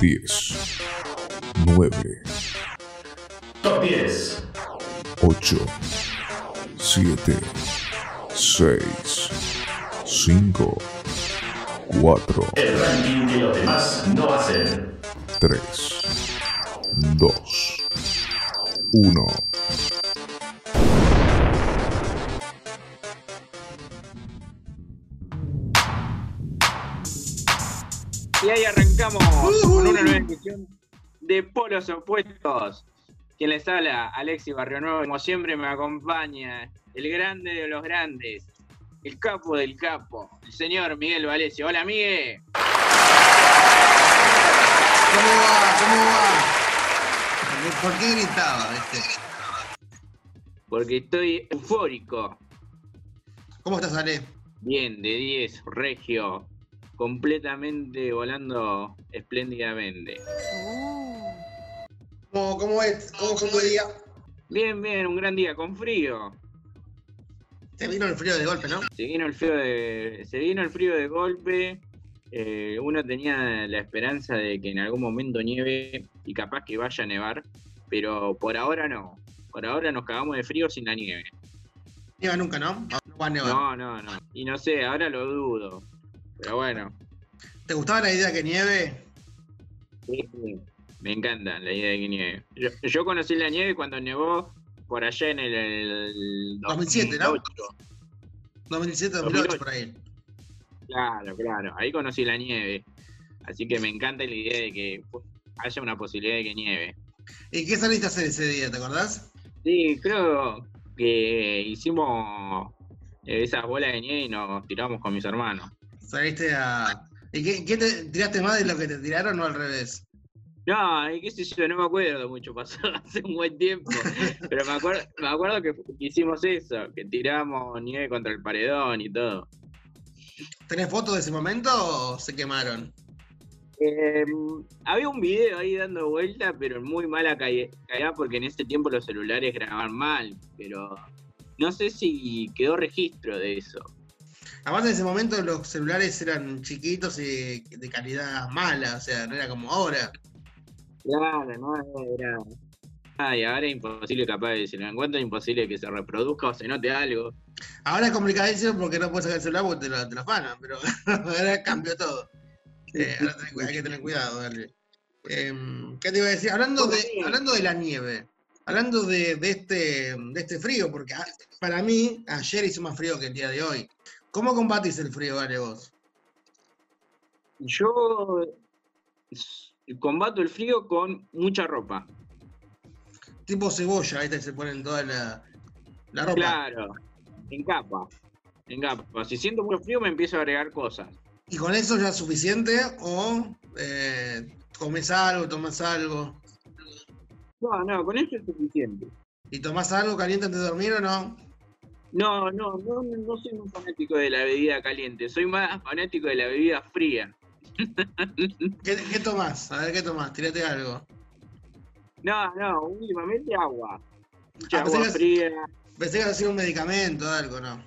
10, 9, Top 10. 8, 7, 6, 5, 4, El ranking que los demás no hacen. 3, 2, 1. Y ahí arrancamos con una nueva edición de Polos Opuestos. Quien les habla, Alexis Barrionuevo. Como siempre me acompaña el grande de los grandes, el capo del capo, el señor Miguel Valecio. Hola, Miguel. ¿Cómo va? ¿Cómo va? ¿Por qué gritaba? Porque estoy eufórico. ¿Cómo estás, Ale? Bien, de 10, regio. Completamente volando espléndidamente. ¿Cómo, cómo es? ¿Cómo fue tu día? Bien, bien, un gran día con frío. Te vino el frío de golpe, ¿no? Se vino el frío de, se vino el frío de golpe. eh, uno tenía la esperanza de que en algún momento nieve y capaz que vaya a nevar, pero por ahora no. Por ahora nos cagamos de frío sin la nieve. Nieva nunca, ¿no? No va a nevar. No, no, no. Y no sé, ahora lo dudo. Pero bueno, ¿Te gustaba la idea que nieve? sí, sí, me encanta la idea de que nieve. Yo, yo conocí la nieve cuando nevó por allá en el, el 2007, ¿no? 2008. 2007, 2008, por ahí. Claro, claro. Ahí conocí la nieve. Así que me encanta la idea de que haya una posibilidad de que nieve. ¿Y qué saliste a hacer ese día, te acordás? Sí, creo que hicimos eh, esas bolas de nieve y nos tiramos con mis hermanos. Saliste a... ¿Y qué, qué te tiraste más de lo que te tiraron o al revés? No, qué sé yo, no me acuerdo mucho, pasó hace un buen tiempo. Pero me acuerdo, me acuerdo que hicimos eso, que tiramos nieve contra el paredón y todo. ¿Tenés fotos de ese momento o se quemaron? Eh, había un video ahí dando vuelta, pero en muy mala calidad porque en ese tiempo los celulares grababan mal, pero no sé si quedó registro de eso. Aparte en ese momento los celulares eran chiquitos y de calidad mala, o sea, no era como ahora. Claro, no era. Ay, ahora es imposible capaz de si lo encuentro es imposible que se reproduzca o se note algo. Ahora es complicadísimo porque no puedes sacar el celular porque te lo, te lo afanan, pero ahora cambió todo. Eh, ahora tenés hay que tener cuidado, dale. Em, ¿Qué te iba a decir? Hablando de, hablando de la nieve, hablando de, de este, de este frío, porque a- para mí ayer hizo más frío que el día de hoy. ¿Cómo combatís el frío, vale vos? Yo combato el frío con mucha ropa. Tipo cebolla, ¿viste? Se ponen toda la, la ropa. Claro, en capa. En capa. Si siento mucho frío me empiezo a agregar cosas. ¿Y con eso ya es suficiente o eh, comes algo, tomas algo? No, no, con eso es suficiente. ¿Y tomás algo caliente antes de dormir o no? No, no, no, no soy muy fanático de la bebida caliente, soy más fanático de la bebida fría. ¿Qué, qué tomás? A ver, ¿qué tomás? Tirate algo. No, no, últimamente agua. Mucha Ah, pensé agua que- fría. Pensé que era así un medicamento o algo, ¿no?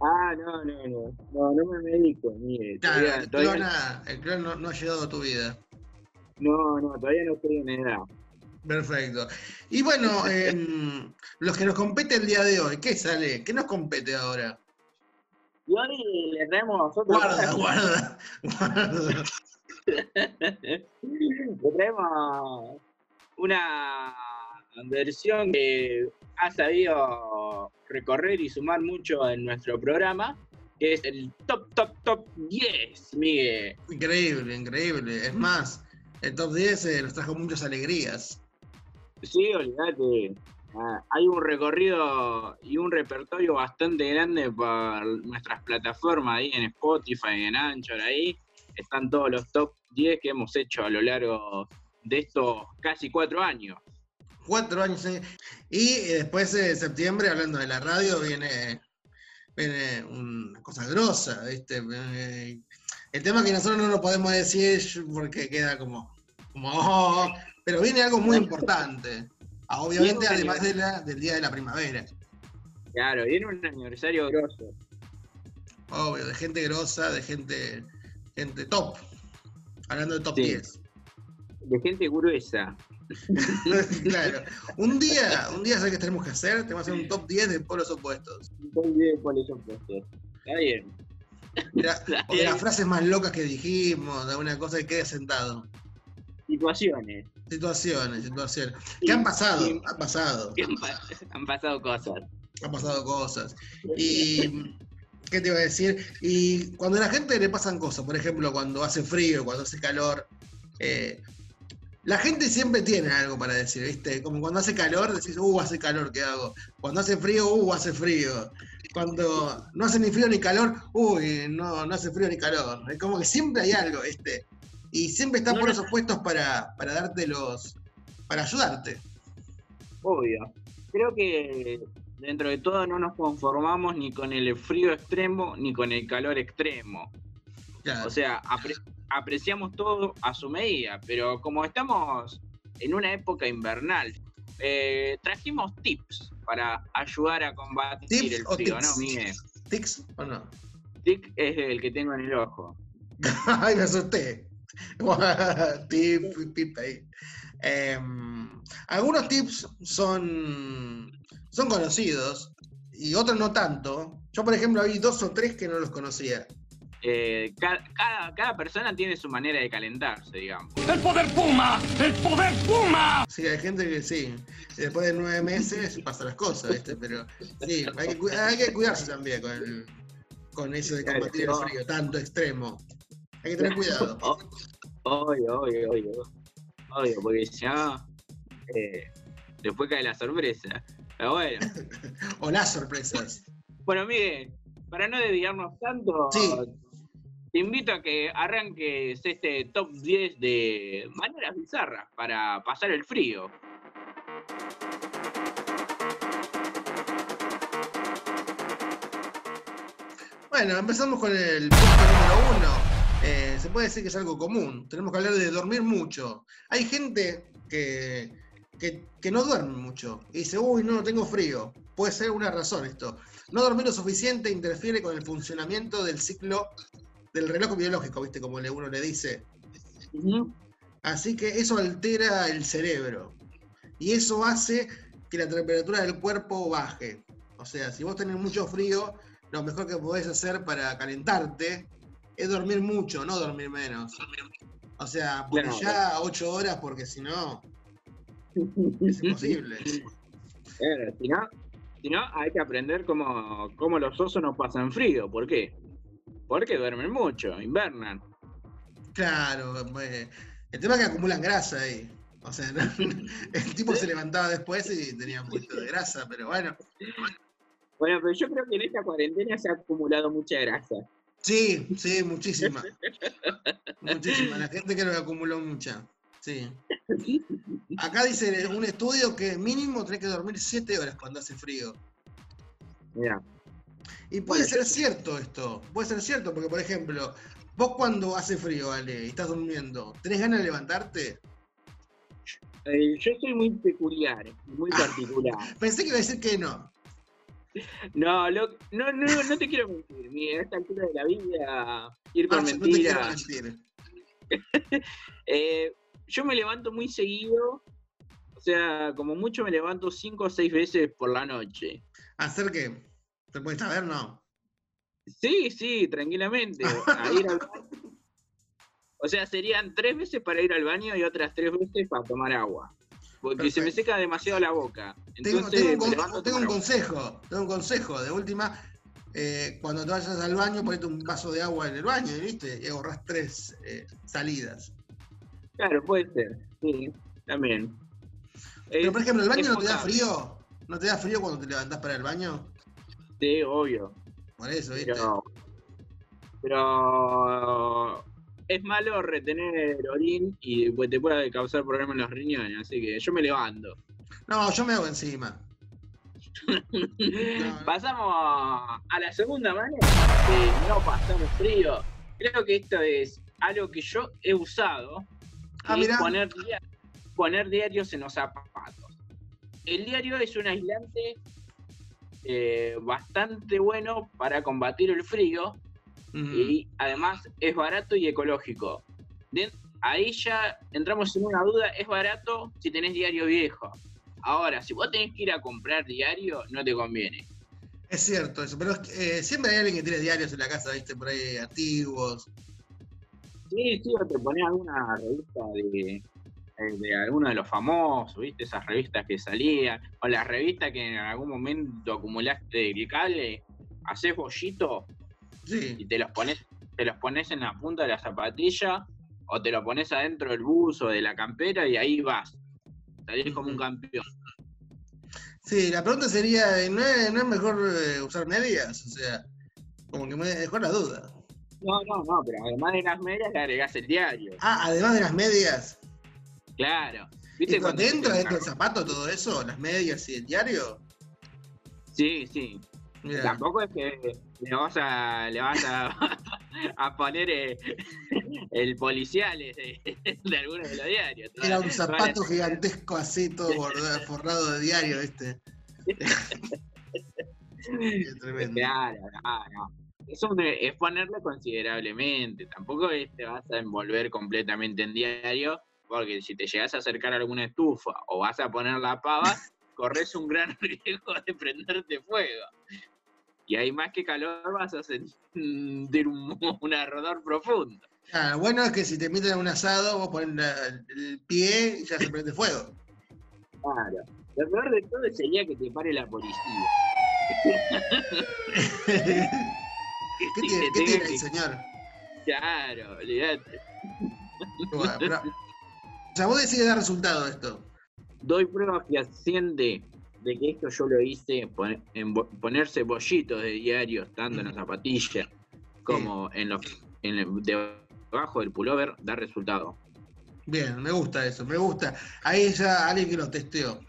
Ah, no, no, no. No, no me medico, mire. Claro, Todavía, el todavía- el clon no, no ha llegado a tu vida. no, no, todavía no estoy en edad. Perfecto. Y bueno, em, los que nos compete el día de hoy, ¿qué sale? ¿Qué nos compete ahora? Y hoy le traemos nosotros. Guarda, guarda, guarda. Le traemos una versión que ha sabido recorrer y sumar mucho en nuestro programa, que es el top, top, top 10, Miguel. Increíble, increíble. Es más, el top 10 eh, nos trajo muchas alegrías. Sí, olvídate. Ah, hay un recorrido y un repertorio bastante grande por nuestras plataformas ahí en Spotify, en Anchor, ahí están todos los top 10 que hemos hecho a lo largo de estos casi cuatro años. Cuatro años. eh. Y después de septiembre, hablando de la radio, viene, viene una cosa grosa, ¿viste? Eh, El tema que nosotros no lo podemos decir porque queda como, como pero viene algo muy importante. Ah, Obviamente, además de la, del día de la primavera. Claro, viene un aniversario grosso. Obvio, de gente grosa, de gente, gente top. Hablando de top Sí. 10. de gente gruesa. claro. Un día, un día, ¿sabes qué tenemos que hacer? Tenemos que hacer un top 10 de polos opuestos. Un de polos opuestos. Está bien. o de las frases más locas que dijimos, de alguna cosa que quede sentado. Situaciones. Situaciones, situaciones. ¿Qué han pasado? han pasado. Han, pasado cosas. Han pasado cosas. Y. ¿Qué te iba a decir? Y cuando a la gente le pasan cosas, por ejemplo, cuando hace frío, cuando hace calor, eh, la gente siempre tiene algo para decir, ¿viste? Como cuando hace calor, decís, uh, hace calor, ¿qué hago? Cuando hace frío, uh, hace frío. Cuando no hace ni frío ni calor, uy, no, no hace frío ni calor. Es como que siempre hay algo, ¿viste? Y siempre están por esos puestos para, para darte los. para ayudarte. Obvio. Creo que dentro de todo no nos conformamos ni con el frío extremo ni con el calor extremo. O sea, apreciamos todo a su medida, pero como estamos en una época invernal, eh, trajimos tips para ayudar a combatir el frío, ¿no, Miguel? ¿Tics o no? Tic es el que tengo en el ojo. Ay, me asusté. Tip, ahí. Em, algunos tips son, son conocidos y otros no tanto. Yo, por ejemplo, hay dos o tres que no los conocía. Eh, cada, persona tiene su manera de calentarse, digamos. ¡El poder Puma! ¡El poder Puma! Sí, hay gente que sí. Después de nueve meses pasan las cosas, ¿viste? Pero sí, hay que, cuidarse también con, con eso de combatir el frío, tanto extremo. Hay que tener cuidado. Obvio, obvio, obvio. Obvio, porque ya eh, después cae la sorpresa. Pero bueno. o las sorpresas. Bueno, Miguel, para no desviarnos tanto, sí te invito a que arranques este top 10 de maneras bizarras para pasar el frío. Bueno, empezamos con el punto número uno. Eh, se puede decir que es algo común. Tenemos que hablar de dormir mucho. Hay gente que, que, que no duerme mucho y dice, uy, no, tengo frío. Puede ser una razón esto. No dormir lo suficiente interfiere con el funcionamiento del ciclo del reloj biológico, ¿viste? Como uno le dice. Así que eso altera el cerebro. Y eso hace que la temperatura del cuerpo baje. O sea, si vos tenés mucho frío, lo mejor que podés hacer para calentarte es dormir mucho, no dormir menos. O sea, por ya ocho horas, porque si no, es imposible. si, no, si no, hay que aprender cómo, cómo los osos no pasan frío. ¿Por qué? Porque duermen mucho, invernan. Claro, pues, el tema es que acumulan grasa ahí. O sea, el tipo se levantaba después y tenía un poquito de grasa, pero bueno. Bueno, pero yo creo que en esta cuarentena se ha acumulado mucha grasa. Sí, sí, muchísima. muchísima. La gente que acumuló mucha. Sí. Acá dice un estudio que mínimo tenés que dormir 7 horas cuando hace frío. Mira. Y puede ser cierto esto, puede ser cierto, porque por ejemplo, vos cuando hace frío, Ale, y estás durmiendo, ¿tenés ganas de levantarte? Eh, yo soy muy peculiar, muy particular. Pensé que iba a decir que no. No, no, no, no te quiero mentir. Ni a esta altura de la vida, ir con ah, mentiras. eh, yo me levanto muy seguido. O sea, como mucho me levanto cinco o seis veces por la noche. ¿Hacer qué? ¿Te puedes saber, no? Sí, sí, tranquilamente. O sea, serían tres veces para ir al baño y otras tres veces para tomar agua. Porque se me seca demasiado la boca. tengo, un, consejo, tengo un consejo. De última, eh, cuando te vayas al baño, ponete un vaso de agua en el baño, ¿viste? Y ahorras tres eh, salidas. Claro, puede ser. Sí, también. Pero, por ejemplo, ¿el baño no te da frío? ¿No te da frío cuando te levantás para el baño? Sí, obvio. Por eso, ¿viste? Pero, es malo retener orín y pues, te puede causar problemas en los riñones, así que yo me levanto. No, yo me hago encima. Pasamos a la segunda manera de no pasar frío. Creo que esto es algo que yo he usado. Ah, poner, poner diarios en los zapatos. El diario es un aislante eh, bastante bueno para combatir el frío y además es barato y ecológico. ahí ya entramos en una duda, es barato si tenés diario viejo. Ahora, si vos tenés que ir a comprar diario, no te conviene. Es cierto eso, pero eh, siempre hay alguien que tiene diarios en la casa, viste, por ahí antiguos. Sí, sí, o te ponés alguna revista de, eh, de alguno de los famosos, ¿viste? Esas revistas que salían, o las revistas que en algún momento acumulaste el cable, haces bollito Sí, y te los pones, te los pones en la punta de la zapatilla, o te lo pones adentro del buzo de la campera y ahí vas. Salís como un campeón. sí, la pregunta sería, ¿no es, no es mejor eh, usar medias? O sea, como que me dejó la duda. No, no, no, pero además de las medias le agregás el diario. Ah, además de las medias. Claro. ¿Y ¿Viste cuando cuando te entra dentro del zapato todo eso? ¿Las medias y el diario? Sí, sí. Mira, Tampoco es que le vas a, le vas a, a poner eh, el policial de, de alguno de los diarios. era un zapato gigantesco así, todo bordado- forrado de diario, ¿viste? Qué tremendo. Claro, no, no. Eso es ponerle considerablemente. Tampoco es te vas a envolver completamente en diario, porque si te llegas a acercar a alguna estufa o vas a poner la pava, corres un gran riesgo de prenderte fuego. Y ahí más que calor vas a sentir un, un ardor profundo. Ah, bueno es que si te meten a un asado, vos pones el pie y ya se prende fuego. Claro. Lo peor de todo sería que te pare la policía. ¿Qué tiene, que qué tenga tiene que- el señor? Claro, olvidate. Bueno, pero- o sea, vos decís que da resultado esto. Doy prueba fehaciente de que esto yo lo hice, pon- en bo- ponerse bollitos de diario tanto en la zapatilla como en los en el- debajo del pullover, da resultado. Bien, me gusta eso, me gusta. Ahí ya alguien que lo testeó.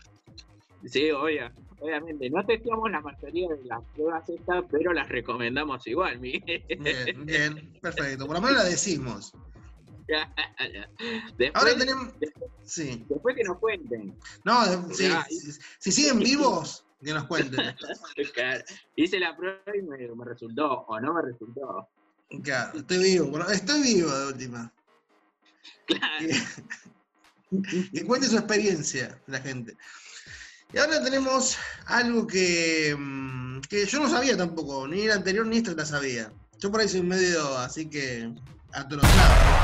Sí, obvia, obviamente. No testeamos la mayoría de las pruebas estas, pero las recomendamos igual, Miguel. Bien, bien, perfecto. Por lo menos la decimos. después, Ahora tenemos. Sí. después que nos cuenten. No, de- sí, Ah, si, si siguen vivos, que nos cuenten. Claro, Hice la prueba y me, me resultó, o no me resultó. Claro, estoy vivo. bueno, estoy vivo de última. Claro. Que cuente su experiencia la gente. Y ahora tenemos algo que, mm, que yo no sabía tampoco, ni la anterior ni esta la sabía. Yo por ahí soy medio así que atronado.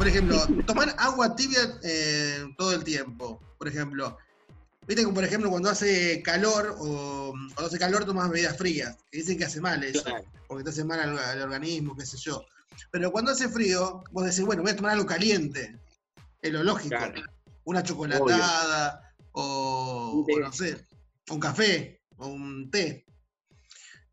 Por ejemplo, tomar agua tibia eh, todo el tiempo. Por ejemplo, viste que por ejemplo cuando hace calor o cuando hace calor tomas bebidas frías, que dicen que hace mal eso, Claro. porque te hace mal al, al organismo, qué sé yo. Pero cuando hace frío, vos decís, bueno, voy a tomar algo caliente. Es lo lógico. Claro. Una chocolatada o no sé, un café o un té.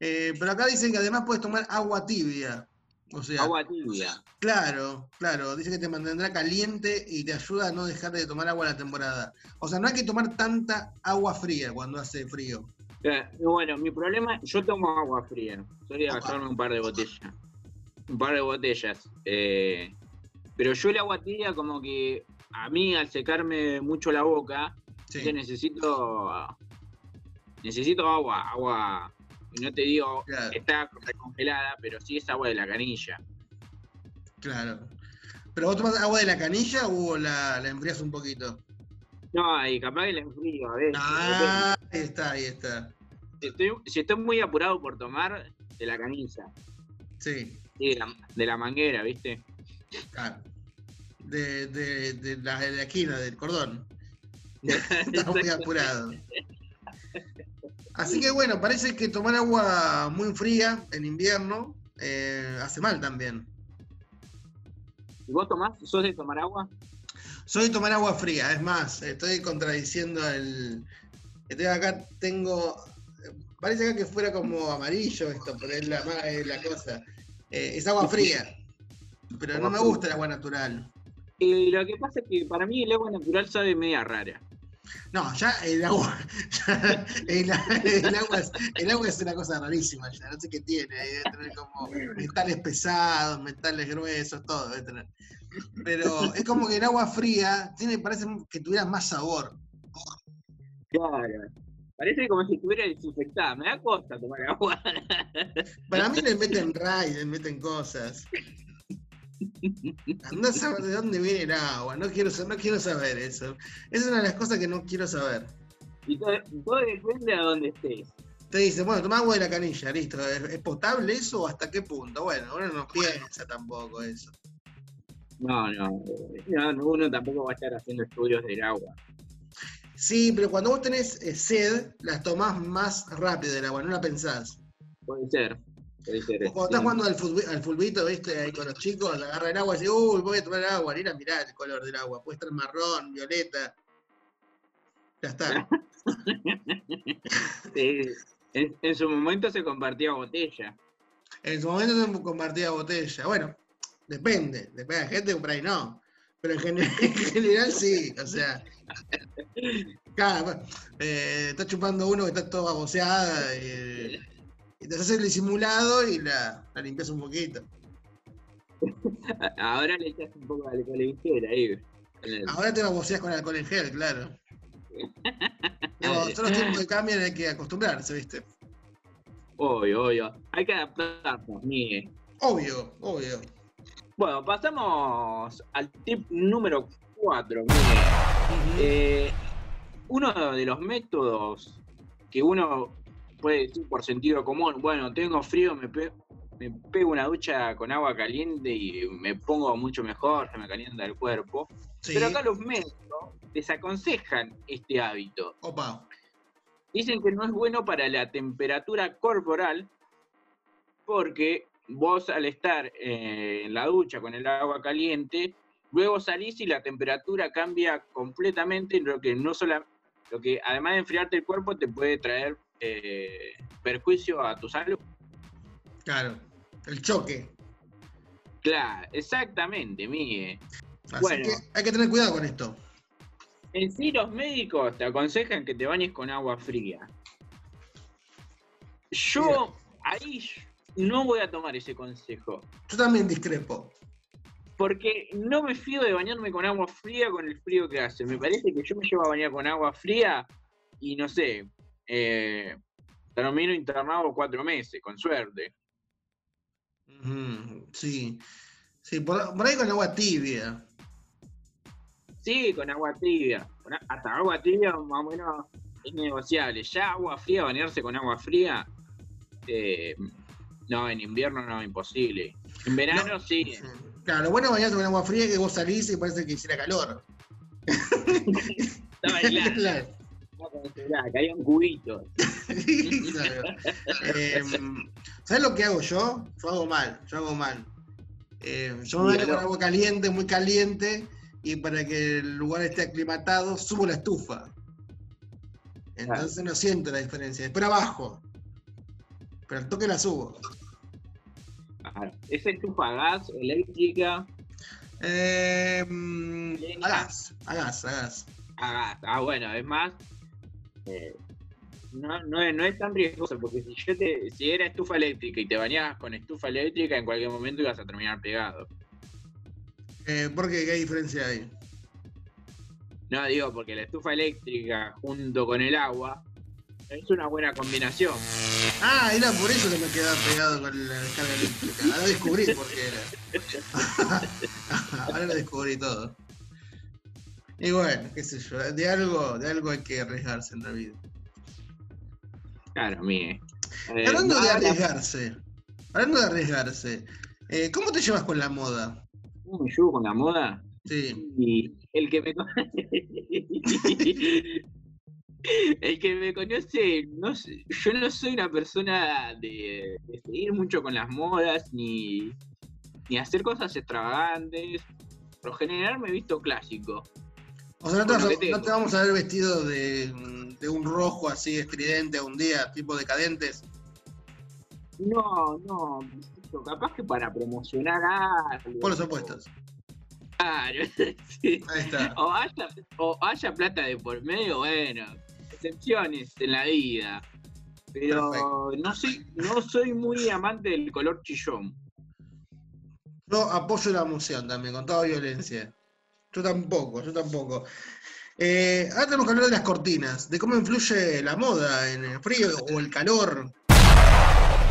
Eh, pero acá dicen que además puedes tomar agua tibia. O sea, Agua tibia. claro, claro, dice que te mantendrá caliente y te ayuda a no dejar de tomar agua la temporada. O sea, no hay que tomar tanta agua fría cuando hace frío. Y Bueno, mi problema, yo tomo agua fría. Opa. gastarme un par de botellas. Un par de botellas. eh, pero yo el agua tibia como que a mí al secarme mucho la boca, Sí, necesito necesito agua, agua, no te digo claro, está congelada, pero sí es agua de la canilla. claro. ¿Pero vos tomás agua de la canilla o la, la enfrías un poquito? No, y capaz que la enfrío a veces. Ah, ahí está, ahí está. Si estoy, si estoy muy apurado por tomar, de la canilla. Sí, Sí, de la, de la manguera, ¿viste? claro. De, de, de la, de la esquina, del cordón. Está muy apurado. Así que bueno, parece que tomar agua muy fría en invierno eh, hace mal también. ¿Y vos tomás? ¿Sos de tomar agua? Soy de tomar agua fría, es más, estoy contradiciendo el. Estoy acá, tengo. Parece acá que fuera como amarillo esto, pero es la, es la cosa. Eh, es agua fría. Pero no me gusta el agua natural. Y lo que pasa es que para mí el agua natural sabe media rara. No, ya el agua. ya el, el agua es, el agua es una cosa rarísima, ya no sé qué tiene. Debe tener como metales pesados, metales gruesos, todo debe tener. Pero es como que el agua fría tiene, parece que tuviera más sabor. Claro. Parece como si estuviera desinfectada. Me da costa tomar agua. Para mí le meten ray, le meten cosas. Andá a saber de dónde viene el agua. No quiero, no quiero saber eso. Esa es una de las cosas que no quiero saber. Y todo, todo depende a dónde estés. Te dice, bueno, toma agua de la canilla, listo. ¿Es, es potable eso o hasta qué punto? Bueno, uno no piensa tampoco eso. No, no, no, no, uno tampoco va a estar haciendo estudios del agua. Sí, pero cuando vos tenés eh, sed, las tomás más rápido del agua, no la pensás. Puede ser, Cuando estás jugando al, al fulbito, viste, ahí con los chicos, agarra el agua y dice, uy, voy a tomar agua, ni a mirar el color del agua. Puede estar marrón, violeta. Ya está. Sí, En, en su momento se compartía botella. En su momento se compartía botella. Bueno, depende. Depende de gente que por ahí no. Pero en, gen- en general sí. O sea. Claro, eh, está chupando uno que está todo baboseada y, y te haces el disimulado y la, la limpias un poquito. Ahora le echas un poco de alcohol en gel ahí. el- Ahora te baboseas con alcohol en gel, claro. Digo, son los tiempos que cambian, hay que acostumbrarse, ¿viste? Obvio, obvio. Hay que adaptarnos, Miguel. Obvio, obvio. Bueno, pasamos al tip número 4, Eh, uno de los métodos que uno puede decir por sentido común, bueno, tengo frío, me, pe- me pego una ducha con agua caliente y me pongo mucho mejor, se me calienta el cuerpo. Sí. Pero acá los médicos desaconsejan este hábito. Opa. Dicen que no es bueno para la temperatura corporal porque vos al estar eh, en la ducha con el agua caliente, luego salís y la temperatura cambia completamente, lo que no sola, lo que además de enfriarte el cuerpo te puede traer eh, perjuicio a tu salud. Claro. El choque. Claro, exactamente, Miguel. Así Bueno. que hay que tener cuidado con esto. En sí los médicos te aconsejan que te bañes con agua fría. Yo ahí no voy a tomar ese consejo. Yo también discrepo. Porque no me fío de bañarme con agua fría con el frío que hace. Me parece que yo me llevo a bañar con agua fría y no sé, eh, termino internado cuatro meses, con suerte. Sí. Sí, por, por ahí con agua tibia. Sí, con agua tibia. Hasta agua tibia más o menos es negociable. Ya agua fría, bañarse con agua fría, eh, no, en invierno no, imposible. En verano sí. Sí. Claro, lo bueno bañarse con agua fría es que vos salís y parece que hiciera calor. Estaba helado, Congelado, caía un cubito. Em, ¿Sabes lo que hago yo? Yo hago mal, yo hago mal. Eh, yo me Dígalo. con agua caliente, muy caliente, y para que el lugar esté aclimatado, subo la estufa. Entonces no siento la diferencia. Después abajo. Pero al toque la subo. Claro. ¿Es estufa a gas, eléctrica? Eh, a gas, a gas, a gas. A gas. Ah, bueno, es más. Eh, no, no, es, no es tan riesgoso, porque si yo te, si era estufa eléctrica y te bañabas con estufa eléctrica, en cualquier momento ibas a terminar pegado. Eh, ¿Por qué? ¿Qué diferencia hay? No digo porque la estufa eléctrica junto con el agua es una buena combinación. Ah, era por eso que me quedaba pegado con la descarga eléctrica. Ahora descubrí por qué era. Ahora lo descubrí todo. Y bueno, qué sé yo, de algo, de algo hay que arriesgarse en la vida. Claro, mire. Y hablando de arriesgarse, hablando de arriesgarse, eh, ¿cómo te llevas con la moda? ¿Cómo me llevo con la moda? Sí. Y el que me conoce. El que me conoce, no sé, yo no soy una persona de, de seguir mucho con las modas ni, ni hacer cosas extravagantes. Por lo general me he visto clásico. O sea, no te, vamos a ver vestido de, de un rojo así estridente un día, tipo decadentes. No, no, capaz que para promocionar algo. Por los opuestos. Claro, sí. Ahí está. O haya, o haya plata de por medio, bueno, excepciones en la vida. Pero Perfecto. no soy, no soy muy amante del color chillón. Yo apoyo la emoción también, con toda violencia. Yo tampoco, yo tampoco. Eh, ahora tenemos que hablar de las cortinas, de cómo influye la moda en el frío o el calor.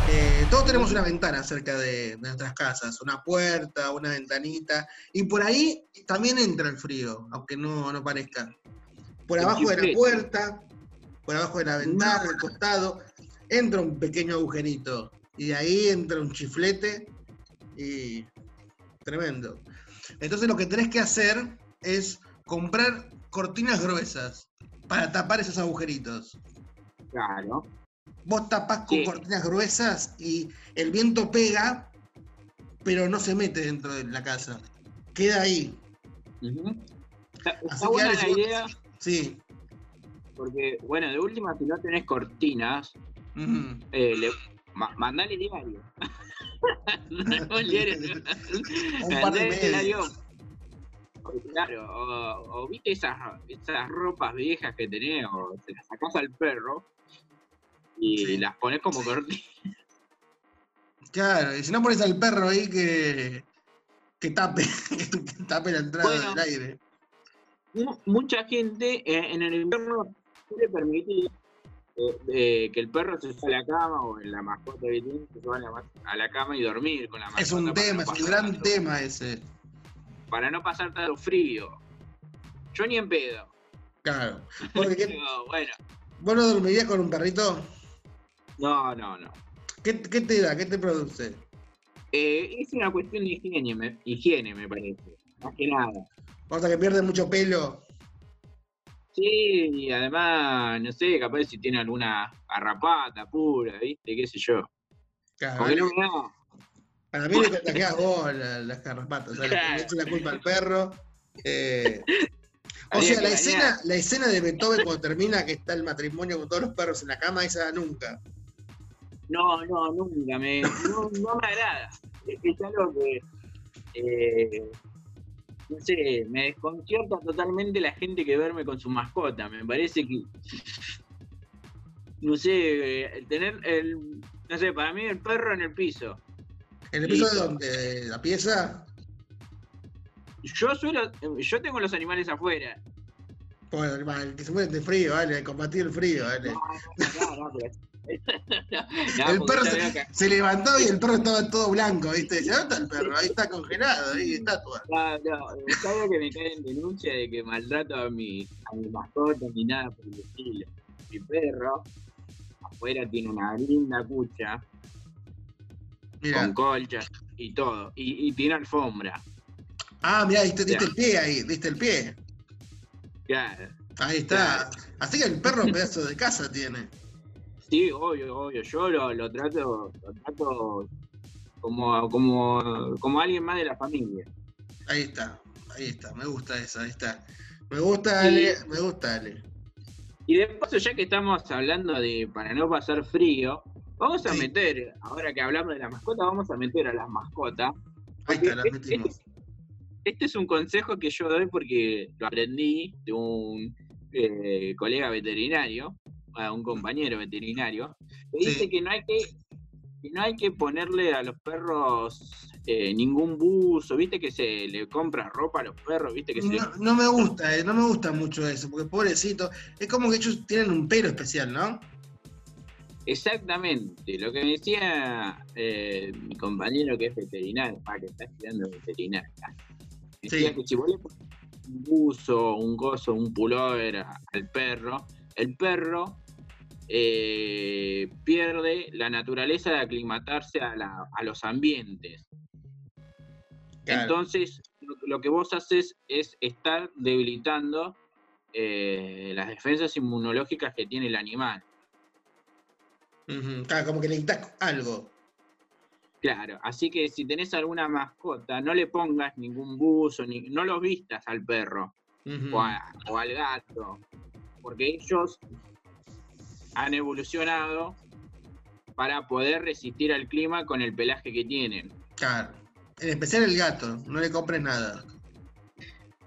Eh, todos tenemos una ventana cerca de, nuestras casas, una puerta, una ventanita, y por ahí también entra el frío, aunque no, no parezca. Por El abajo de la puerta, por abajo de la ventana, al costado, entra un pequeño agujerito, y de ahí entra un chiflete, y tremendo. Entonces lo que tenés que hacer es comprar cortinas gruesas para tapar esos agujeritos. Claro. Vos tapás con Sí. cortinas gruesas y el viento pega, pero no se mete dentro de la casa. Queda ahí. Está, buena la vos- idea, Sí. porque, bueno, de última, si no tenés cortinas, eh, le, ma- mandale diario. Un par de Mandale diario. Claro, o, o viste esas, esas ropas viejas que tenés, o se las sacás al perro y Sí. las pones como cortinas. Claro, y si no pones al perro ahí que, que tape, que tape la entrada Bueno. del aire. Mu- Mucha gente eh, en el invierno suele permitir eh, eh, que el perro se suba a la cama o en la mascota que tiene se suba a la, ma- a la cama y dormir con la mascota. Es un tema, no es un gran tanto- tema ese. Para no pasar tanto frío. Yo ni en pedo. Claro. Porque, ¿qué- Pero, bueno, ¿Vos no dormirías con un perrito? no, no, no. ¿Qué, qué te da? ¿Qué te produce? Eh, es una cuestión de higiene me, higiene, me parece. Más que nada. O sea, que pierde mucho pelo. Sí, y además, no sé, capaz si tiene alguna garrapata pura, ¿viste? ¿Qué sé yo? Claro, Porque no. Para mí le contagiás vos la- las garrapatas. O sea, le- echas la culpa al perro. eh, o sea, la escena, la escena de Beethoven cuando termina que está el matrimonio con todos los perros en la cama, esa nunca. No, no, nunca, me, no, no me agrada. Es que es algo que, eh, no sé, me desconcierta totalmente la gente que duerme con su mascota. Me parece que, no sé, tener el, no sé, para mí el perro en el piso. ¿En el piso de Listo. dónde? ¿De ¿La pieza? Yo suelo, yo tengo los animales afuera. Bueno, el que se muere de frío, vale, combatir el frío, vale. No, no, no, pero- No, el perro ya se, veo que- se levantó y el perro estaba todo blanco, ¿viste? ¿dónde está el perro? Ahí está congelado, ahí estatua. No, no, sabía que me caen denuncia de que maltrato a mi, a mi mascota ni nada por el estilo. Mi perro, afuera tiene una linda cucha, con colchas y todo, y, y tiene alfombra. Ah, mira, diste, diste Ya. el pie ahí, diste el pie. Claro. Ahí está. Así que el perro pedazo de casa tiene. Sí, obvio, obvio. Yo lo, lo trato, lo trato como, como, como alguien más de la familia. Ahí está, ahí está, me gusta eso, ahí está. Me gusta. Ale, me gusta Ale. Y de paso, ya que estamos hablando de para no pasar frío, vamos a Sí. meter, ahora que hablamos de las mascotas, vamos a meter a las mascotas. Ahí está, la Porque metimos. Este, este es un consejo que yo doy porque lo aprendí de un eh, colega veterinario, a un compañero veterinario, que Sí. dice que no hay que, no hay que ponerle a los perros eh, ningún buzo, viste que se le compra ropa a los perros, viste que se No, no me gusta, eh, no me gusta mucho eso, porque pobrecito, es como que ellos tienen un pelo especial, ¿no? Exactamente, lo que me decía eh, mi compañero que es veterinario, ah, que está estudiando veterinaria, decía Sí. que si vos le pones un buzo, un gozo, un pullover al perro, el perro eh, pierde la naturaleza de aclimatarse a, la- a los ambientes. Claro. Entonces, lo, lo que vos haces es estar debilitando eh, las defensas inmunológicas que tiene el animal. Claro, como que necesitas algo. Claro, así que si tenés alguna mascota, no le pongas ningún buzo, ni, no los vistas al perro Ujú. o, a- o al gato, porque ellos han evolucionado para poder resistir al clima con el pelaje que tienen. Claro. En especial el gato, no le compres nada.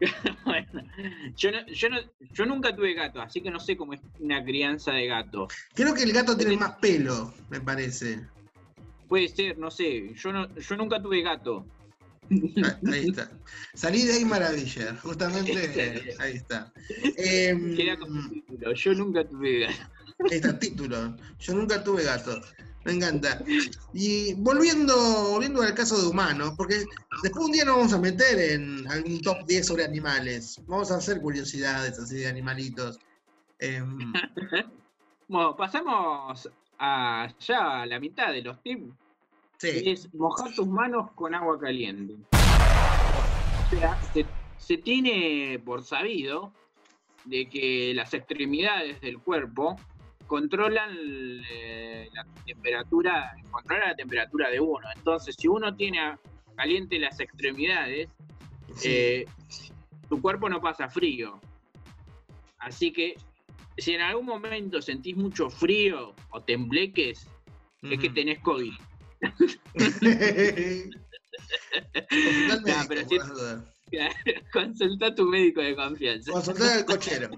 Bueno, yo, no- yo, no- yo nunca tuve gato, así que no sé cómo es una crianza de gato. Creo que el gato tiene más pelo, me parece. Puede ser, no sé, yo, no, yo nunca tuve gato. Ah, Ahí está. Salí de ahí maravilla, justamente ahí está. Em, Queda como título, yo nunca tuve gato. Está, título. Yo nunca tuve gato. Me encanta. Y volviendo, volviendo al caso de humanos, porque después un día nos vamos a meter en algún top 10 sobre animales. Vamos a hacer curiosidades así de animalitos. Em, Bueno, pasamos a ya a la mitad de los tips. sí, Es mojar tus manos con agua caliente. O sea, se, se tiene por sabido de que las extremidades del cuerpo controlan eh, la temperatura, controlan la temperatura de uno. Entonces, si uno tiene caliente las extremidades, sí. eh, tu cuerpo no pasa frío. Así que si en algún momento sentís mucho frío o tembleques, es que tenés COVID. Pero dudas. Consulta a tu médico de confianza. Consultá al cochero.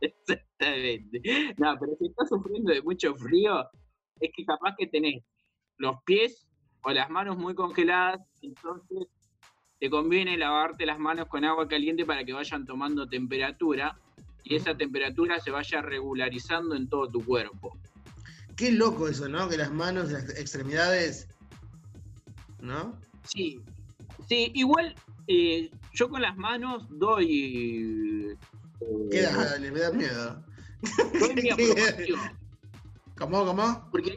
Exactamente. No, pero si estás sufriendo de mucho frío, es que capaz que tenés los pies o las manos muy congeladas, entonces te conviene lavarte las manos con agua caliente para que vayan tomando temperatura y esa temperatura se vaya regularizando en todo tu cuerpo. Qué loco eso, ¿no? Que las manos, las extremidades. ¿No? Sí, sí, igual eh, yo con las manos doy, eh, Queda, dale, me da miedo. doy mi aprobación. ¿Cómo, cómo? Porque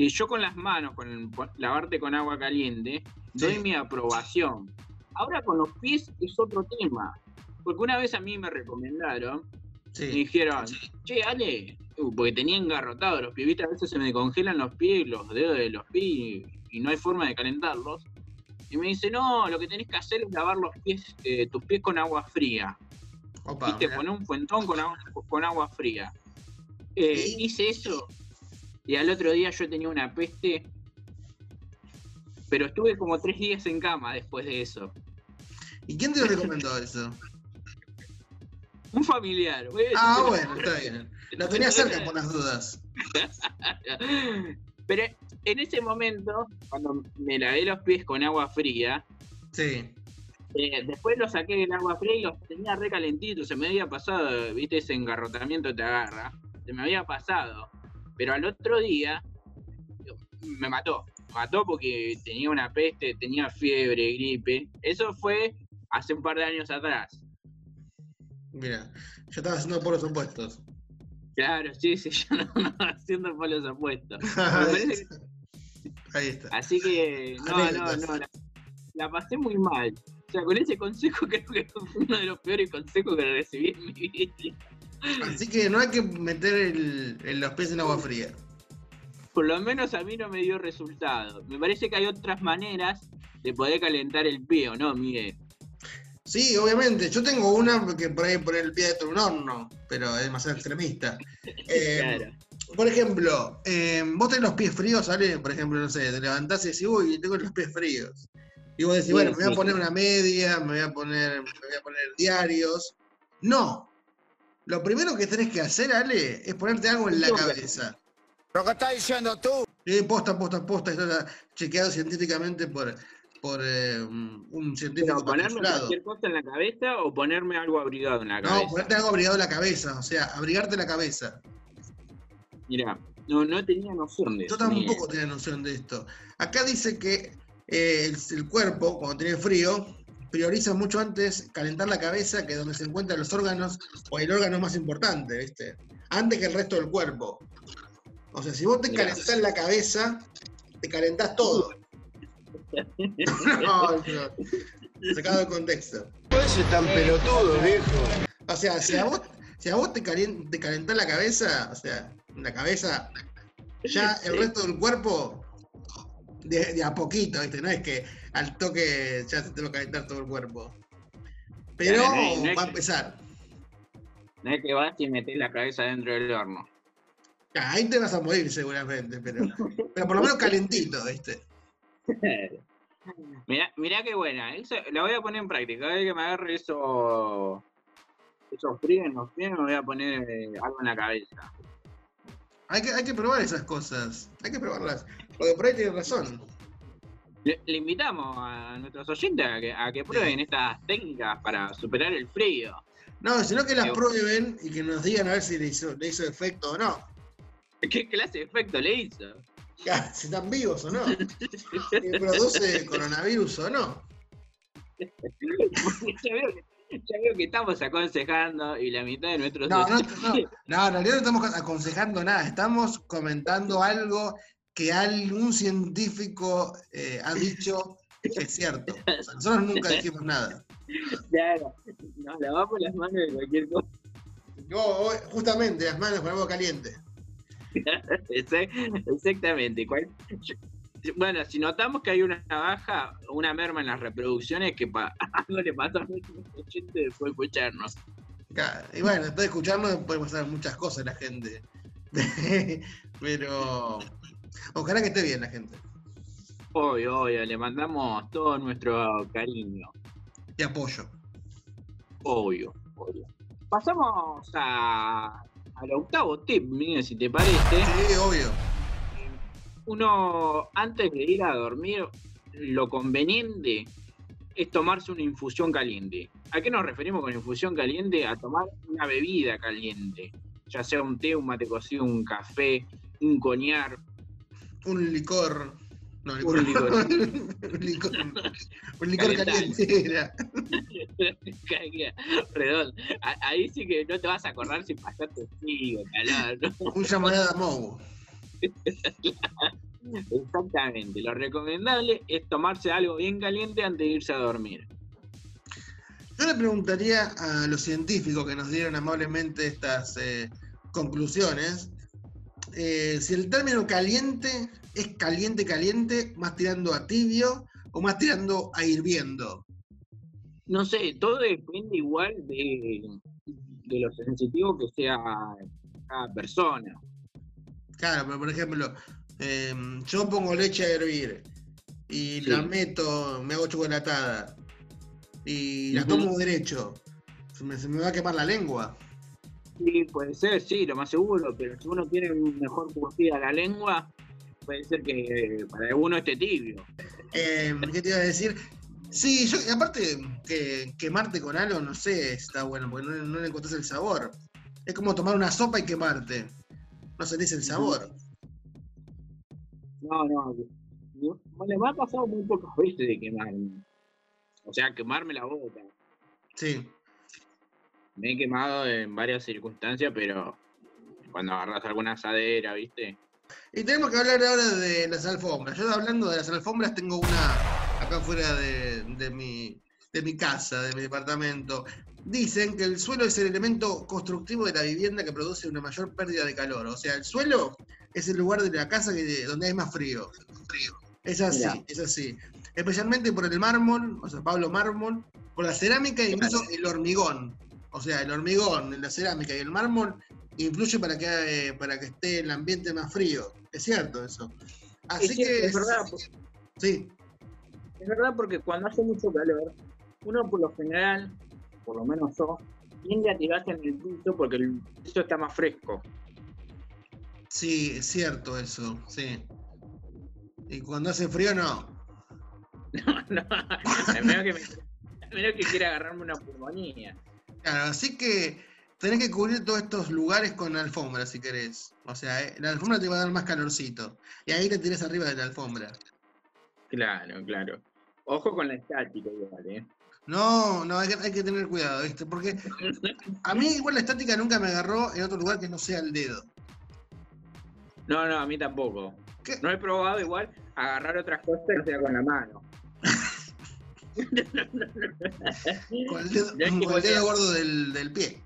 que yo con las manos, con lavarte con agua caliente, doy mi aprobación. Ahora con los pies es otro tema. Porque una vez a mí me recomendaron, me dijeron, che, Ale, uh, porque tenía engarrotados los pies, viste, a veces se me congelan los pies, los dedos de los pies y, y no hay forma de calentarlos. Y me dice, no, lo que tenés que hacer es lavar los pies, eh, tus pies con agua fría. Opa, Viste, poner un fuentón con agua, con agua fría. Eh, ¿Sí? Hice eso y al otro día yo tenía una peste, pero estuve como tres días en cama después de eso. ¿Y quién te lo recomendó eso? Un familiar. Ah, bueno, está bien. Lo tenía cerca por las dudas. Pero en ese momento, cuando me lavé los pies con agua fría, Sí. Eh, después los saqué del agua fría y los tenía recalentitos. Se me había pasado, viste, ese engarrotamiento te agarra. Se me había pasado. Pero al otro día me mató. Me mató porque tenía una peste, tenía fiebre, gripe. Eso fue hace un par de años atrás. Mira, yo estaba haciendo por los opuestos. Claro, sí, sí, yo no, no haciendo por los opuestos. Ahí está. Así que, no, no, no, la, la pasé muy mal. O sea, con ese consejo creo que fue uno de los peores consejos que recibí en mi vida. Así que no hay que meter el- el- los pies en agua fría. Por lo menos a mí no me dio resultado. Me parece que hay otras maneras de poder calentar el pie, ¿o no, Miguel? Sí, obviamente. Yo tengo una que por ahí poner el pie dentro de un horno, pero es demasiado extremista. Eh, Claro. Por ejemplo, eh, vos tenés los pies fríos, ¿sale? Por ejemplo, no sé, te levantás y decís, uy, tengo los pies fríos. Y vos decís, Sí, bueno, me voy sí, a poner sí. una media, me voy a poner, me voy a poner diarios. No. Lo primero que tenés que hacer, Ale, es ponerte algo en la ¿Qué tengo que cabeza. ¿Lo que estás diciendo tú? Eh, posta, posta, posta, esto está chequeado científicamente por, por eh, un científico Pero ponerme cualquier cosa en la cabeza o ponerme algo abrigado en la No, cabeza. ponerte algo abrigado en la cabeza, o sea, abrigarte la cabeza. Mirá, no, no tenía noción de Yo eso. Miguel. tampoco tenía noción de esto. Acá dice que eh, el, el cuerpo, cuando tiene frío, prioriza mucho antes calentar la cabeza que donde se encuentran los órganos o el órgano más importante, ¿viste? Antes que el resto del cuerpo. O sea, si vos te calentás la cabeza, te calentás todo. no, no. Sacado de contexto. Pues es tan pelotudo, viejo. O sea, si a vos, si a vos te, calien- te calentás la cabeza, o sea, la cabeza, ya el resto del cuerpo, de, de a poquito, ¿viste? No es que al toque ya se te va a calentar todo el cuerpo. Pero Claro, no es- no es va a que- empezar. No es que vas y metes la cabeza dentro del horno. Ah, Ahí te vas a morir seguramente, pero, pero por lo menos calentito, ¿viste? Mirá, mirá qué buena, eso, la voy a poner en práctica. Cada vez que me agarre eso, eso frío en los pies, me voy a poner eh, algo en la cabeza. Hay que, hay que probar esas cosas, hay que probarlas. Porque por ahí tienes razón. Le, le invitamos a nuestros oyentes a que, a que prueben estas técnicas para superar el frío. No, sino que las Yo- prueben y que nos digan a ver si le hizo, le hizo efecto o no. ¿Qué clase de efecto le hizo? Si están vivos o no. Si produce coronavirus o no. Ya veo, que, ya veo que estamos aconsejando y la mitad de nuestros No, no, no, no, en realidad no estamos aconsejando nada, estamos comentando algo que algún científico eh, ha dicho que es cierto. O sea, nosotros nunca dijimos nada. Claro, nos lavamos las manos de cualquier cosa. Yo, justamente, las manos con algo caliente. Exact- Exactamente. Bueno, si notamos que hay una baja, una merma en las reproducciones, que algo le pasa a muchos oyentes después de escucharnos. Y bueno, después de escucharnos puede pasar muchas cosas la gente. Pero ojalá que esté bien la gente. Obvio, obvio, le mandamos todo nuestro cariño. Y apoyo. Obvio, obvio. Pasamos a, al octavo tip, Miguel, si te parece. Sí, obvio. Uno, antes de ir a dormir, lo conveniente es tomarse una infusión caliente. ¿A qué nos referimos con infusión caliente? A tomar una bebida caliente, ya sea un té, un mate cocido, un café, un coñar. Un licor. No, Un licor. un licor. Un licor caliente. Perdón, a- ahí sí que no te vas a acordar si pasaste frío, calor, ¿no? Un llamarada Mou. Exactamente, lo recomendable es tomarse algo bien caliente antes de irse a dormir. Yo le preguntaría a los científicos que nos dieron amablemente estas eh, conclusiones eh, si el término caliente es caliente, caliente, más tirando a tibio o más tirando a hirviendo. No sé, todo depende igual de, de lo sensitivo que sea cada persona. Claro, pero por ejemplo, eh, yo pongo leche a hervir y Sí. la meto, me hago chocolatada y la tomo derecho. Se me, se me va a quemar la lengua. Sí, puede ser, sí, lo más seguro, pero si uno tiene un mejor curtida la lengua, puede ser que para alguno esté tibio. Eh, ¿Qué te iba a decir? Sí, yo, aparte que quemarte con algo, no sé, está bueno, porque no, no le encontrás el sabor. Es como tomar una sopa y quemarte. No sentís el sabor. No, no, no, bueno, me ha pasado muy pocas veces de quemarme. O sea, quemarme la boca. Sí. Me he quemado en varias circunstancias, pero cuando agarras alguna asadera, ¿viste? Y tenemos que hablar ahora de las alfombras. Yo hablando de las alfombras tengo una acá fuera de, de mi, de mi casa, de mi departamento. Dicen que el suelo es el elemento constructivo de la vivienda que produce una mayor pérdida de calor. O sea, el suelo es el lugar de la casa que, donde hay más frío. frío. Es así, Mirá. es así. Especialmente por el mármol, o sea, Pablo Mármol, por la cerámica e incluso el hormigón. O sea, el hormigón, la cerámica y el mármol influye para que, eh, para que esté el ambiente más frío. Es cierto eso. Así Es cierto, que. es verdad, Sí, Es verdad porque cuando hace mucho calor, uno por lo general, por lo menos yo, tiende a tirarse en el piso porque el piso está más fresco. sí, es cierto eso, sí. Y cuando hace frío, no. No, a menos que, me- a menos que quiera agarrarme una pulmonía. Claro, así que tenés que cubrir todos estos lugares con alfombra si querés. O sea, eh, la alfombra te va a dar más calorcito. Y ahí te tirás arriba de la alfombra. Claro, claro. Ojo con la estática igual, ¿eh? No, no, hay que, hay que tener cuidado, ¿viste? Porque a mí igual la estática nunca me agarró en otro lugar que no sea el dedo. No, no, a mí tampoco. ¿Qué? No he probado igual agarrar otras cosas que no sea con la mano. Con el dedo, No con el dedo gordo del, del pie.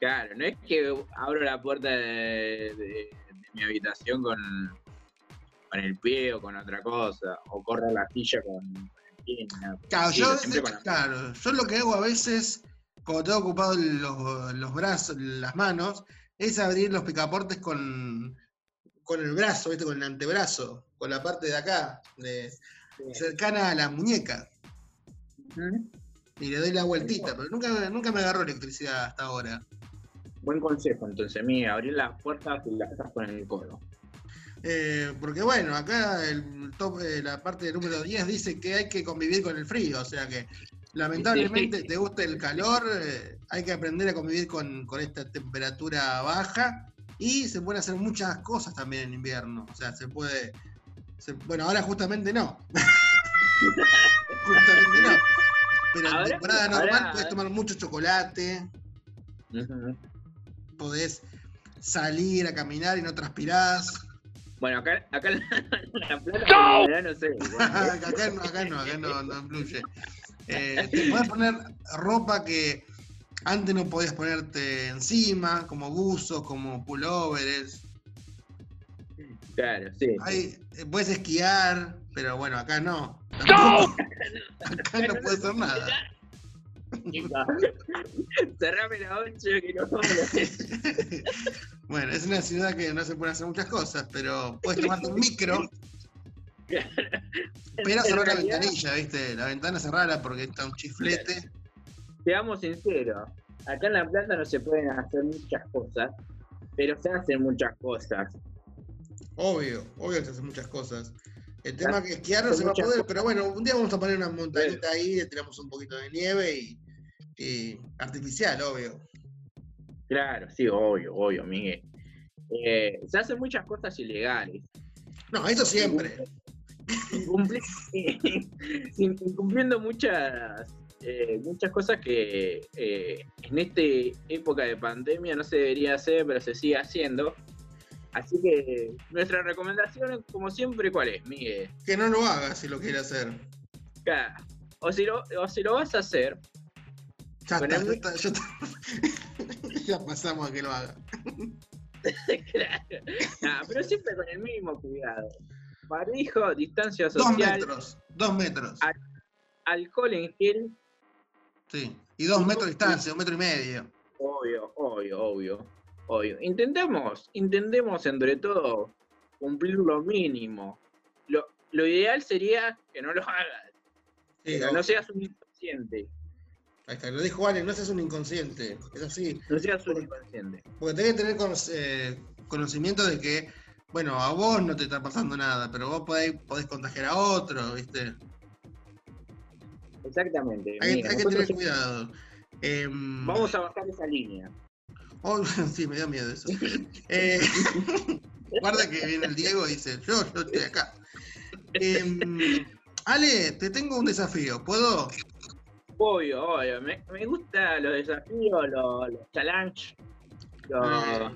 Claro, no es que abro la puerta de, de- de mi habitación con, con el pie o con otra cosa, o corro la silla con, el pie. Claro, Sí, yo, siempre con la- claro, yo lo que hago a veces, cuando tengo ocupado los, los brazos, las manos, es abrir los picaportes con, con el brazo, ¿viste? con el antebrazo, con la parte de acá, de, cercana a la muñeca, y le doy la vueltita, pero nunca, nunca me agarró electricidad hasta ahora. Buen consejo, entonces, mí, abrir las puertas y las casas con el codo. Eh, porque bueno, acá el top, eh, la parte número 10 dice que hay que convivir con el frío, o sea que lamentablemente te gusta el calor, eh, hay que aprender a convivir con, con esta temperatura baja Y se pueden hacer muchas cosas también en invierno. O sea, se puede. Se- bueno, ahora justamente no. justamente no. Pero en temporada normal ahora- podés tomar mucho chocolate, podés salir a caminar y no transpirás. Bueno, acá, acá en la, la plata, en verano sé. acá no, acá no, acá no, no influye. Eh, te podés poner ropa que antes no podías ponerte encima, como buzos, como pullovers. Claro, sí. Hay, eh, puedes esquiar, pero bueno, acá no. Tampoco- acá no puedes hacer nada. Cerrame la 8 que no Bueno, es una ciudad que no se pueden hacer muchas cosas, pero puedes tomarte un micro, pero cerrar la ventanilla, ¿viste? La ventana cerrala porque está un chiflete. Seamos sinceros, acá en La Plata no se pueden hacer muchas cosas, pero se hacen muchas cosas. Obvio, obvio que se hacen muchas cosas. El tema es que esquiar no se va a poder, pero bueno, un día vamos a poner una montañita ahí, le tiramos un poquito de nieve y, y artificial, obvio. Claro, sí, obvio, obvio, Miguel. Eh, se hacen muchas cosas ilegales. No, eso siempre. Incumpli- in- incumpliendo muchas eh, muchas cosas que eh, en esta época de pandemia no se debería hacer, pero se sigue haciendo. Así que nuestra recomendación, como siempre, ¿cuál es, Miguel? Que no lo haga si lo quiere hacer. Claro, O si lo, o si lo vas a hacer, Ya está, ya muy- está, ya está. Ya pasamos a que lo haga. claro. Nah, pero siempre con el mismo cuidado. Barbijo, distancia Dos social, metros, dos metros. Ah. alcohol en gel, Sí. Y dos metros de distancia, un metro y medio. Obvio, obvio, obvio, obvio. Intentemos, intentemos entre todos cumplir lo mínimo. Lo, lo ideal sería que no lo hagas, Sí, no seas un inconsciente. Ahí está, lo dijo Ale, no seas un inconsciente. Es así. No seas un inconsciente. Porque tenés que tener eh, conocimiento de que, bueno, a vos no te está pasando nada, pero vos podés, podés contagiar a otro, ¿viste? Exactamente. Hay, Mira, hay que tener cuidado. Em, Vamos a bajar esa línea. Oh, sí, me da miedo eso. Eh, guarda que viene el Diego y dice, yo, yo estoy acá. Em, Ale, te tengo un desafío, ¿puedo? Obvio, obvio. Me, me gustan los desafíos, los, los challenges, los... Eh,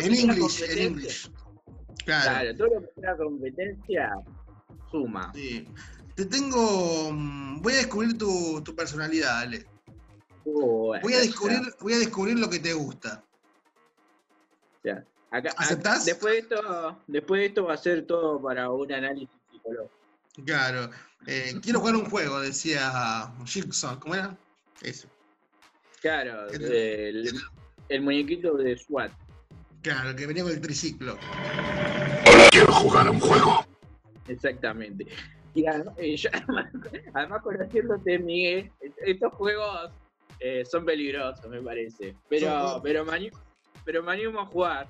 en English, en. Claro. Claro, todo lo que sea competencia suma. Sí. Te tengo. mm, Voy a descubrir tu, tu personalidad, Ale. Bueno, Voy a ya. descubrir, voy a descubrir lo que te gusta. Acá- ¿Aceptás? acá- después, de esto, después de esto va a ser todo para un análisis psicológico. Claro. Eh, quiero jugar un juego, decía Jigsaw. ¿Cómo era? Eso. Claro, El- el, el muñequito de SWAT. Claro, que venía con el triciclo. Quiero jugar a un juego. Exactamente. Y además, eh, yo- además, conociéndote, Miguel, estos juegos eh, son peligrosos, me parece. Pero, pero, me pero me animo a jugar.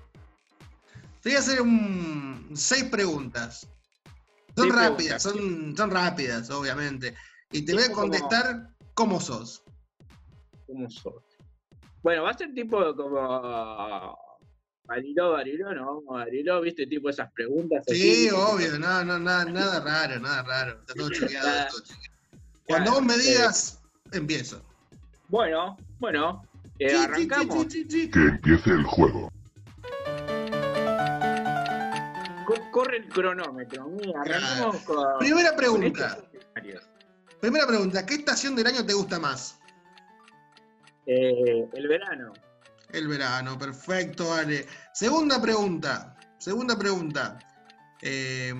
Te voy a hacer un, seis preguntas. Son Seis rápidas, preguntas. son, son rápidas, obviamente. Y te voy a como- contestar cómo sos. ¿Cómo sos? Bueno, va a ser tipo como. Bariló, Bariló, ¿no? Bariló, ¿viste? Tipo esas preguntas. Sí, obvio, no, no, nada, nada raro, nada raro. Está todo chequeado. Cuando Claro, vos me digas, empiezo. Bueno, bueno. eh, arrancamos. sí, sí, sí. Que empiece el juego. Co- corre el cronómetro. Mira, arrancamos con. Primera pregunta. Primera pregunta, ¿qué estación del año te gusta más? Eh, el verano. El verano, perfecto, vale. Segunda pregunta, segunda pregunta. Eh,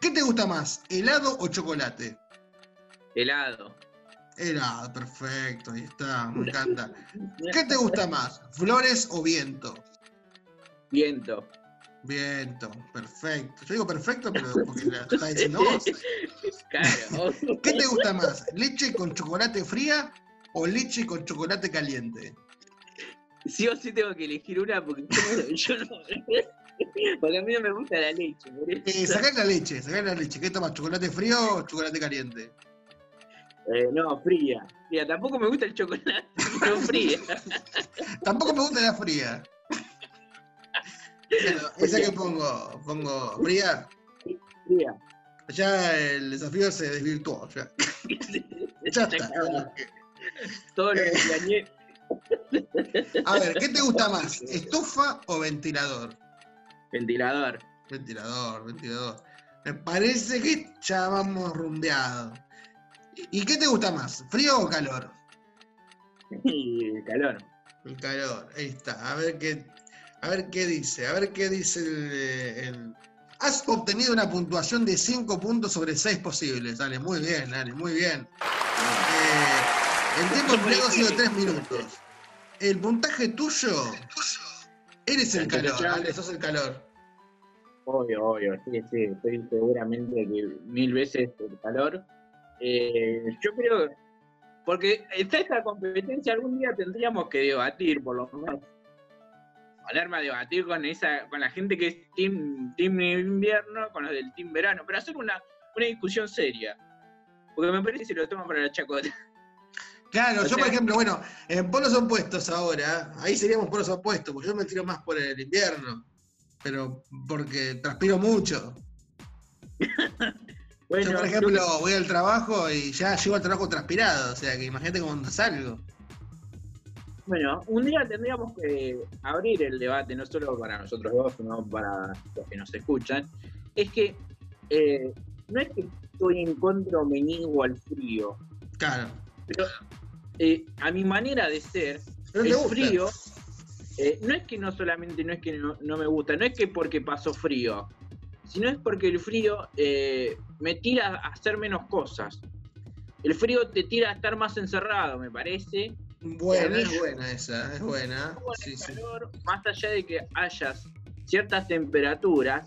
¿Qué te gusta más, helado o chocolate? Helado. Helado, perfecto, ahí está, me encanta. ¿Qué te gusta más, flores o viento? Viento. Viento, perfecto. Yo digo perfecto, pero porque lo estás diciendo vos. Claro. ¿Qué te gusta más, leche con chocolate fría o leche con chocolate caliente? Sí o sí tengo que elegir una porque yo no. Porque a mí no me gusta la leche. Eh, sacá la leche, sacá la leche. ¿Qué tomas, chocolate frío o chocolate caliente? Eh, no, fría. Fría. Tampoco me gusta el chocolate, pero fría. Tampoco me gusta la fría. Claro, esa que pongo, pongo fría. Fría. Ya el desafío se desvirtuó. Ya, ya está. Todo lo que engañé. A ver, ¿qué te gusta más? ¿Estufa o ventilador? Ventilador. Ventilador, ventilador. Me parece que ya vamos rumbeados. ¿Y qué te gusta más? ¿Frío o calor? Y calor. El calor, ahí está. A ver qué, a ver qué dice, a ver qué dice el, el- Has obtenido una puntuación de 5 puntos sobre 6 posibles. Dale, muy bien, dale, muy bien. Eh, el tiempo empleado ha sido 3 minutos. El puntaje tuyo. Eres el calor, dale, sos el calor. Obvio, obvio, sí, sí, estoy seguramente que mil veces el calor. Eh, yo creo, porque está esta competencia, algún día tendríamos que debatir, por lo menos. Ponerme a debatir con esa, con la gente que es team, team invierno, con los del team verano, pero hacer una, una discusión seria. Porque me parece que se lo toman para la chacota. Claro, O yo sea- por ejemplo, bueno, en polos opuestos ahora, ahí seríamos polos opuestos, porque yo me tiro más por el invierno, pero porque transpiro mucho. Bueno, yo por yo- ejemplo voy al trabajo y ya llego al trabajo transpirado, o sea que imagínate cuando salgo. Bueno, un día tendríamos que abrir el debate, no solo para nosotros dos, sino para los que nos escuchan. Es que eh, no es que estoy en contra o me niego al frío, Claro. pero eh, a mi manera de ser, el frío, eh, no es que no solamente no es que no, no me gusta, no es que porque pasó frío, sino es porque el frío eh, me tira a hacer menos cosas. El frío te tira a estar más encerrado, me parece. Buena, es buena esa, es buena. Sí, el sí. calor, más allá de que hayas ciertas temperaturas,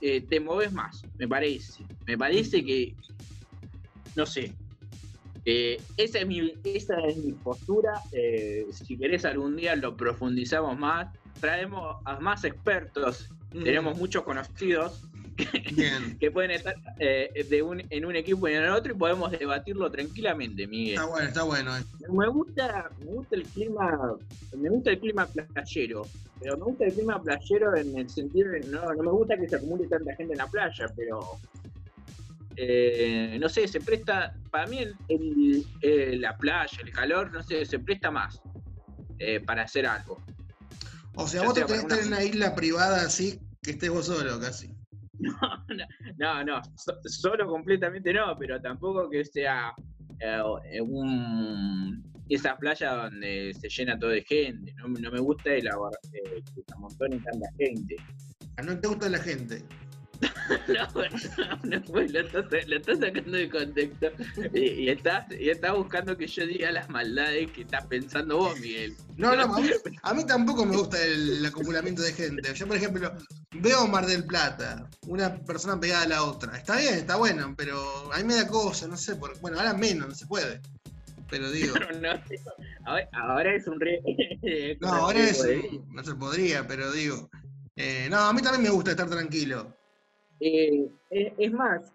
eh, te moves más, me parece. Me parece que, no sé, eh, esa, es mi, esa es mi postura. eh, si querés algún día lo profundizamos más, traemos a más expertos, Mm, tenemos muchos conocidos que pueden estar eh, de un, en un equipo y en el otro y podemos debatirlo tranquilamente, Miguel. Está bueno, está bueno. Me gusta, me gusta el clima, me gusta el clima playero, pero me gusta el clima playero en el sentido de no, no me gusta que se acumule tanta gente en la playa, pero eh, no sé, se presta, para mí el, el- eh, la playa, el calor, no sé, se presta más eh, para hacer algo. O sea, vos te tenés que para tener una isla privada así que estés vos solo casi. No, no, so- solo completamente no, pero tampoco que sea eh, un, esa playa donde se llena todo de gente. No, no me gusta el eh, se amontone tanta gente. Ah, No te gusta la gente. No, no, pues lo estás, lo estás sacando de contexto y, y estás, y estás buscando que yo diga las maldades que estás pensando vos, Miguel. No, no, a mí, a mí tampoco me gusta el, acumulamiento de gente. Yo, por ejemplo, veo Mar del Plata, una persona pegada a la otra. Está bien, está bueno, pero a mí me da cosa, no sé, por, bueno, ahora menos, no se puede. Pero digo, No, ahora, ahora es un re. no, ahora es, no se podría, pero digo, eh, no, a mí también me gusta estar tranquilo. Eh, es, es más,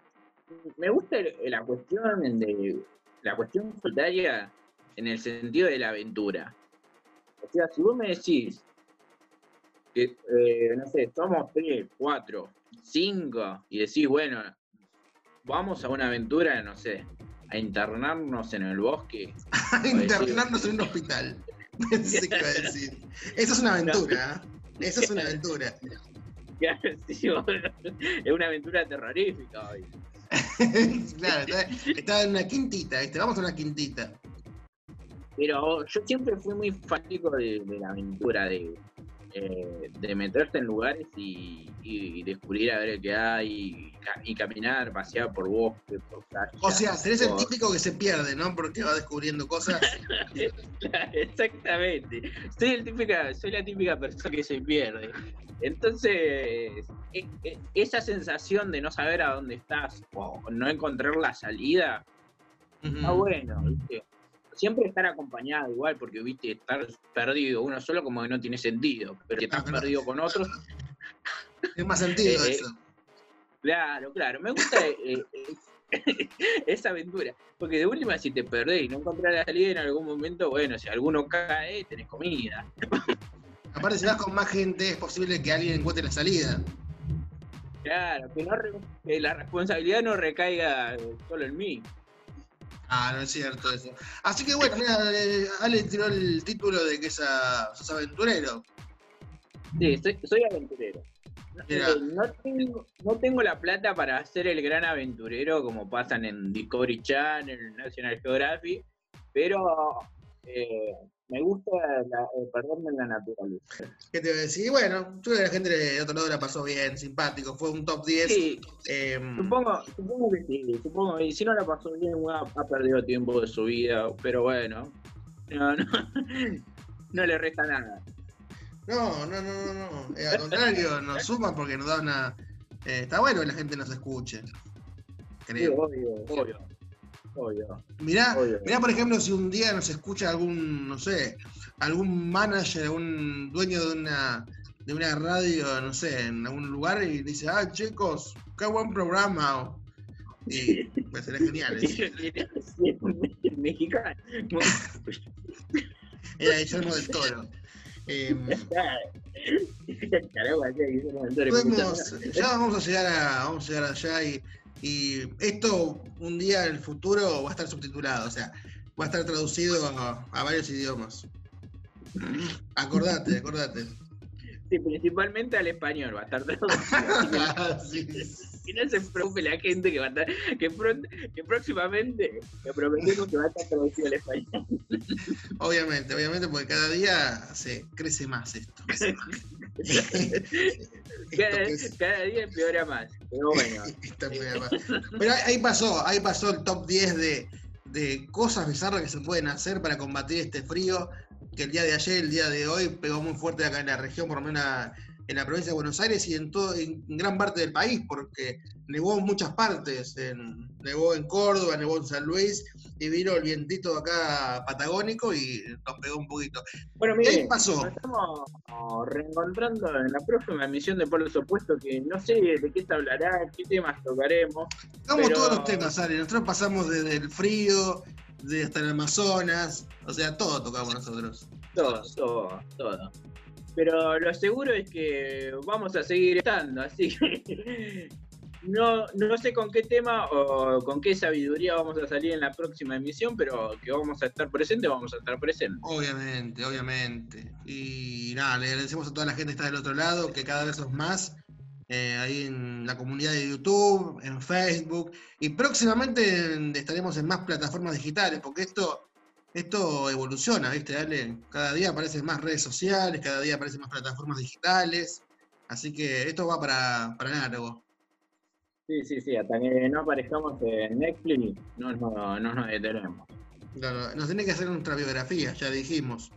me gusta la cuestión de la cuestión solitaria en el sentido de la aventura. O sea, si vos me decís que, eh, no sé, somos tres, cuatro, cinco, y decís, bueno, vamos a una aventura, no sé, a internarnos en el bosque. Internarnos en un hospital. Pensé que iba a decir. Eso es una aventura, ¿eh? Eso es una aventura. Sí, es una aventura terrorífica hoy. claro, está en una quintita, ¿viste? Vamos a una quintita. Pero yo siempre fui muy fanático de, de la aventura, de, eh, de meterte en lugares y, y descubrir a ver qué hay, y, ca- y caminar, pasear por bosque, por playa. O sea, serés el por- típico que se pierde, ¿no? Porque va descubriendo cosas. Exactamente. Soy, el típica, soy la típica persona que se pierde. Entonces, e- e- esa sensación de no saber a dónde estás o no encontrar la salida, está bueno, ¿viste? Siempre estar acompañado igual, porque viste, estar perdido uno solo como que no tiene sentido, pero que estás Ah, perdido con otros, Es más sentido Eh, eso. claro, claro, me gusta eh, eh, esa aventura, porque de última si te perdés y no encontrás la salida en algún momento, bueno, si alguno cae, tenés comida. Aparte, si vas con más gente, es posible que alguien encuentre la salida. Claro, que, no que la responsabilidad no recaiga solo en mí. Ah, no es cierto eso. Así que bueno, mira, eh, Ale tiró el título de que es a- sos aventurero. Sí, soy, soy aventurero. No, Mira. no tengo, no tengo la plata para ser el gran aventurero como pasan en Discovery Channel, National Geographic, pero eh, me gusta la- eh, perderme en la naturaleza. ¿Qué te voy a decir? Bueno, yo creo que la gente de otro lado la pasó bien, simpático. Fue un top 10. Sí, eh, supongo, supongo que sí, supongo que si no la pasó bien ha, ha perdido tiempo de su vida, pero bueno, no, no, no le resta nada. no, no, no, no, no. Eh, al contrario, nos suman porque nos da una. eh, está bueno que la gente nos escuche. Sí, Creo. obvio, obvio, obvio. Mirá, Obvio. mirá, por ejemplo, si un día nos escucha algún, no sé, algún manager, algún dueño de una, de una radio, no sé, en algún lugar y dice, ah, chicos, qué buen programa. Y pues sería genial. eso. Mexicano. Era Guillermo del Toro. Eh, Caramba, sí, Guillermo del Toro, podemos- ya vamos a llegar a, vamos a llegar allá y, y esto un día en el futuro va a estar subtitulado, o sea, va a estar traducido a, a varios idiomas. Acordate, acordate. Sí, principalmente al español va a estar traducido. Sí. Que no se preocupe la gente que va a estar, que, pron- que próximamente le prometemos que va a estar traducido al español. Obviamente, obviamente, porque cada día se crece más esto. Cada, que es- cada día empeora más. Pero bueno. Pero ahí- ahí pasó, ahí pasó el top 10 de, de cosas bizarras que se pueden hacer para combatir este frío, que el día de ayer, el día de hoy, pegó muy fuerte acá en la región, por lo menos en la provincia de Buenos Aires y en, todo, en gran parte del país, porque nevó en muchas partes, en- nevó en Córdoba, nevó en San Luis, y vino el vientito acá patagónico y nos pegó un poquito. bueno ¿Qué miren, pasó? nos estamos reencontrando en la próxima emisión de Polos Opuestos, que no sé de qué se hablará, qué temas tocaremos. Tocamos Pero- todos los temas, Ale. Nosotros pasamos desde el frío, de hasta el Amazonas, o sea, todo tocamos nosotros. Todo, todo, todo. Pero lo seguro es que vamos a seguir estando, así que no, no sé con qué tema o con qué sabiduría vamos a salir en la próxima emisión, pero que vamos a estar presentes, vamos a estar presentes. Obviamente, obviamente. Y nada, le agradecemos a toda la gente que está del otro lado, que cada vez sos más, eh, ahí en la comunidad de YouTube, en Facebook, y próximamente en- estaremos en más plataformas digitales, porque esto, esto evoluciona, ¿viste, Ale? Cada día aparecen más redes sociales, cada día aparecen más plataformas digitales, así que esto va para, para largo. Sí, sí, sí, hasta que no aparezcamos en Netflix, no, no, no nos detenemos. Claro, nos tiene que hacer nuestra biografía, ya dijimos.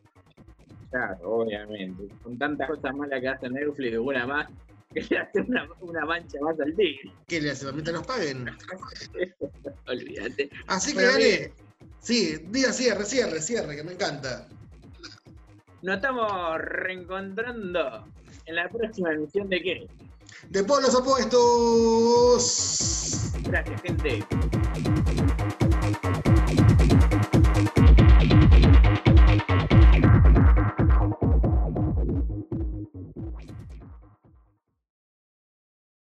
Claro, obviamente. Con tantas cosas malas que hace Netflix, una más, que le hace una, una mancha más al tigre. ¿Qué le hace? Mientras nos paguen. Olvídate. Así que Bueno, dale. Sí, diga cierre, cierre, cierre, que me encanta. Nos estamos reencontrando en la próxima emisión de qué? De polos opuestos. Gracias, gente.